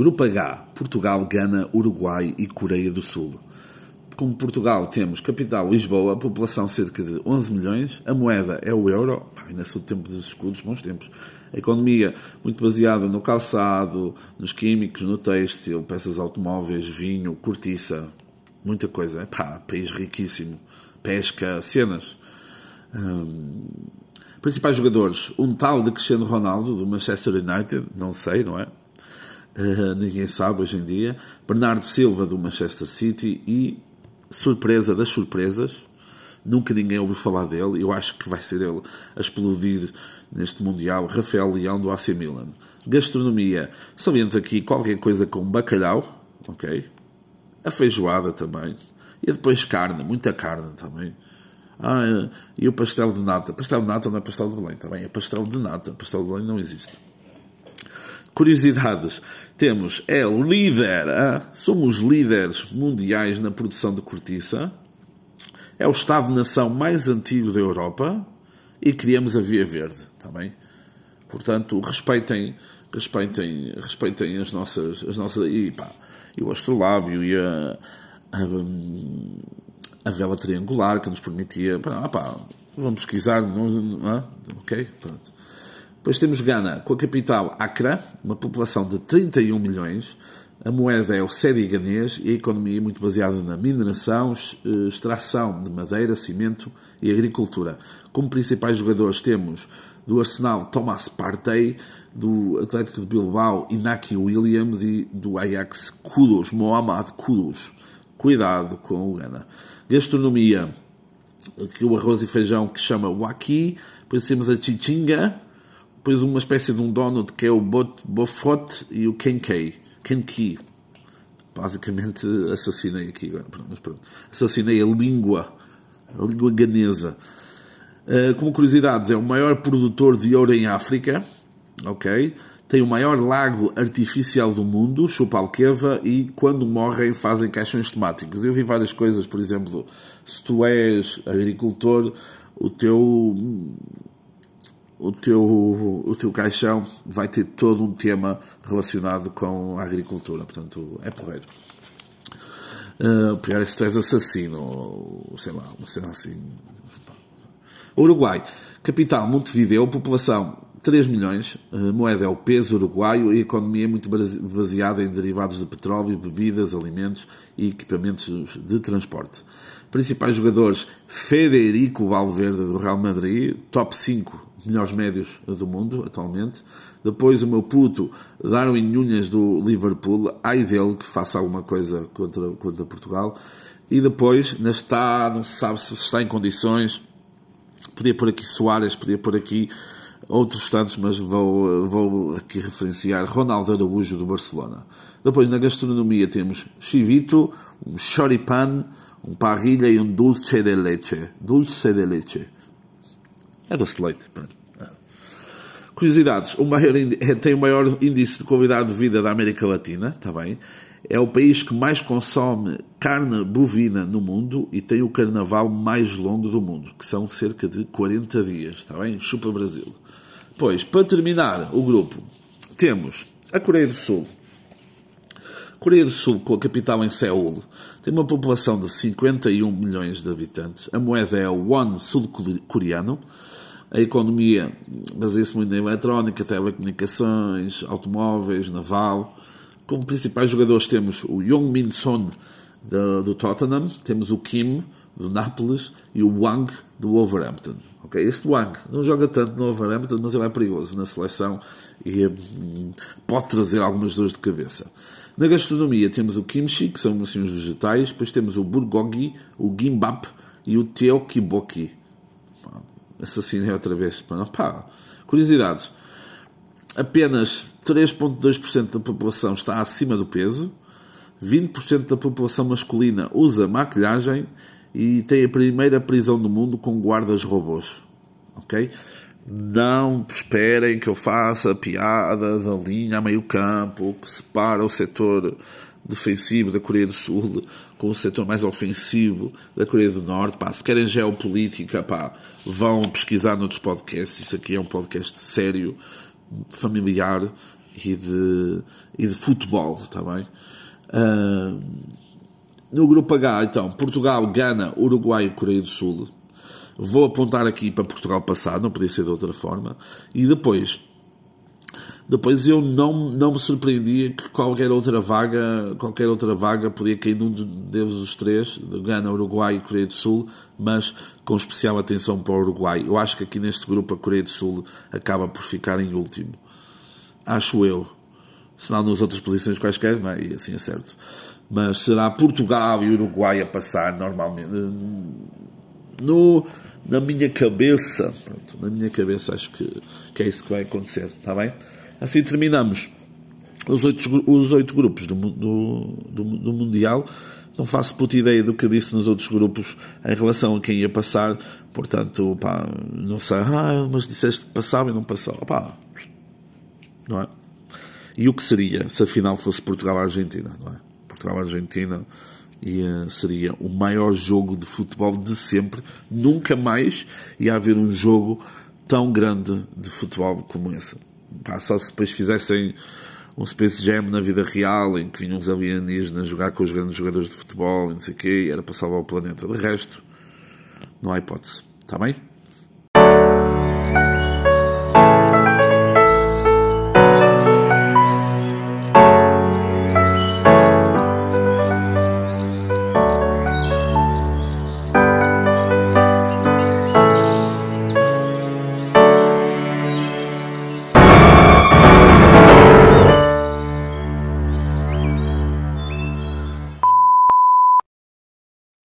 Grupo H, Portugal, Gana, Uruguai e Coreia do Sul. Como Portugal temos capital Lisboa, população cerca de 11 milhões, a moeda é o euro, pá, ainda são o tempo dos escudos, bons tempos. A economia muito baseada no calçado, nos químicos, no têxtil, peças automóveis, vinho, cortiça, muita coisa. Pá, país riquíssimo. Pesca, cenas. Hum, principais jogadores, um tal de Cristiano Ronaldo, do Manchester United, não sei, não é? Uh, ninguém sabe hoje em dia. Bernardo Silva, do Manchester City e, surpresa das surpresas, nunca ninguém ouviu falar dele. Eu acho que vai ser ele a explodir neste Mundial. Rafael Leão, do AC Milan. Gastronomia, sabemos aqui qualquer coisa com bacalhau, ok? A feijoada também. E depois carne, muita carne também. Ah, e o pastel de nata. Pastel de nata não é pastel de Belém, também é pastel de nata. Pastel de Belém não existe. Curiosidades. Temos, é líder, ah, somos líderes mundiais na produção de cortiça. É o Estado-nação mais antigo da Europa e criamos a Via Verde, também. Portanto, respeitem, respeitem, respeitem as nossas, as nossas e, pá, e o astrolábio e a, a a vela triangular que nos permitia. Ah, pá, vamos pesquisar, não, não, ok? Pronto. Depois temos Gana, com a capital Accra, uma população de 31 milhões. A moeda é o série ganês e a economia é muito baseada na mineração, eh, extração de madeira, cimento e agricultura. Como principais jogadores temos do Arsenal Thomas Partey, do Atlético de Bilbao Inaki Williams e do Ajax Kudus, Mohamed Kudus. Cuidado com o Gana. Gastronomia, que o arroz e feijão que chama waki, depois temos a chichinga, depois uma espécie de um donut que é o bofot e o kenkei, kenki. Basicamente assassinei aqui agora, mas pronto. Assassinei a língua, a língua ganesa. Uh, como curiosidades, é o maior produtor de ouro em África, ok? tem o maior lago artificial do mundo, Chupalqueva, e quando morrem fazem caixões temáticos. Eu vi várias coisas, por exemplo, se tu és agricultor, o teu o teu, o teu caixão vai ter todo um tema relacionado com a agricultura. Portanto, é porreiro. Uh, pior é se tu és assassino, ou sei lá, uma cena assim. Uruguai, capital Montevideo, população 3 milhões, a moeda é o peso uruguaio e a economia é muito baseada em derivados de petróleo, bebidas, alimentos e equipamentos de transporte. Principais jogadores: Federico Valverde do Real Madrid, top 5 melhores médios do mundo atualmente. Depois o meu puto Darwin Nunes do Liverpool, ai dele que faça alguma coisa contra, contra Portugal. E depois, não está, não se sabe se está em condições. Podia pôr aqui Soares, podia pôr aqui outros tantos, mas vou, vou aqui referenciar Ronaldo Araújo do Barcelona. Depois na gastronomia temos chivito, um choripan, um parrilha e um dulce de leche. Dulce de leche. É doce de leite. Pronto. Curiosidades. O maior, é, tem o maior índice de qualidade de vida da América Latina, está bem? É o país que mais consome carne bovina no mundo e tem o carnaval mais longo do mundo, que são cerca de 40 dias, está bem? Chupa Brasil. Pois, para terminar o grupo, temos a Coreia do Sul. Coreia do Sul, com a capital em Seul, tem uma população de 51 milhões de habitantes. A moeda é o won sul-coreano. A economia baseia-se muito na eletrónica, telecomunicações, automóveis, naval. Como principais jogadores temos o Young Min Son do Tottenham, temos o Kim do Nápoles e o Wang do Wolverhampton. Okay? Este Wang não joga tanto no Wolverhampton, mas ele é perigoso na seleção e hum, pode trazer algumas dores de cabeça. Na gastronomia temos o kimchi, que são assim, os vegetais, depois temos o bulgogi, o gimbap e o teokiboki. Assassinei outra vez. Pá, curiosidades. Apenas 3,2% da população está acima do peso, 20% da população masculina usa maquilhagem e tem a primeira prisão do mundo com guardas robôs. Ok? Não esperem que eu faça piada da linha a meio campo que separa o setor defensivo da Coreia do Sul com o setor mais ofensivo da Coreia do Norte. Pá, se querem geopolítica, pá, vão pesquisar noutros podcasts. Isso aqui é um podcast sério, familiar e de, e de futebol, está bem? Uh, no grupo H, então, Portugal, Gana, Uruguai e Coreia do Sul. Vou apontar aqui para Portugal passar, não podia ser de outra forma. E depois, depois eu não, não me surpreendia que qualquer outra vaga, qualquer outra vaga podia cair num deles os três, Gana, Uruguai e Coreia do Sul, mas com especial atenção para o Uruguai. Eu acho que aqui neste grupo a Coreia do Sul acaba por ficar em último. Acho eu. Se não nas outras posições quaisquer, não é? E assim é certo mas será Portugal e Uruguai a passar normalmente. No, na minha cabeça, pronto, na minha cabeça acho que, que é isso que vai acontecer, está bem? Assim terminamos os oito, os oito grupos do, do, do, do Mundial. Não faço puta ideia do que disse nos outros grupos em relação a quem ia passar, portanto, pá, não sei, ah, mas disseste que passava e não passou, pá, não é? E o que seria se a final fosse Portugal-Argentina, não é? Portugal-Argentina e uh, seria o maior jogo de futebol de sempre. Nunca mais ia haver um jogo tão grande de futebol como esse. Pá, só se depois fizessem um Space Jam na vida real, em que vinham os alienígenas jogar com os grandes jogadores de futebol, e não sei o quê, e era para salvar o planeta. De resto, não há hipótese. Está bem?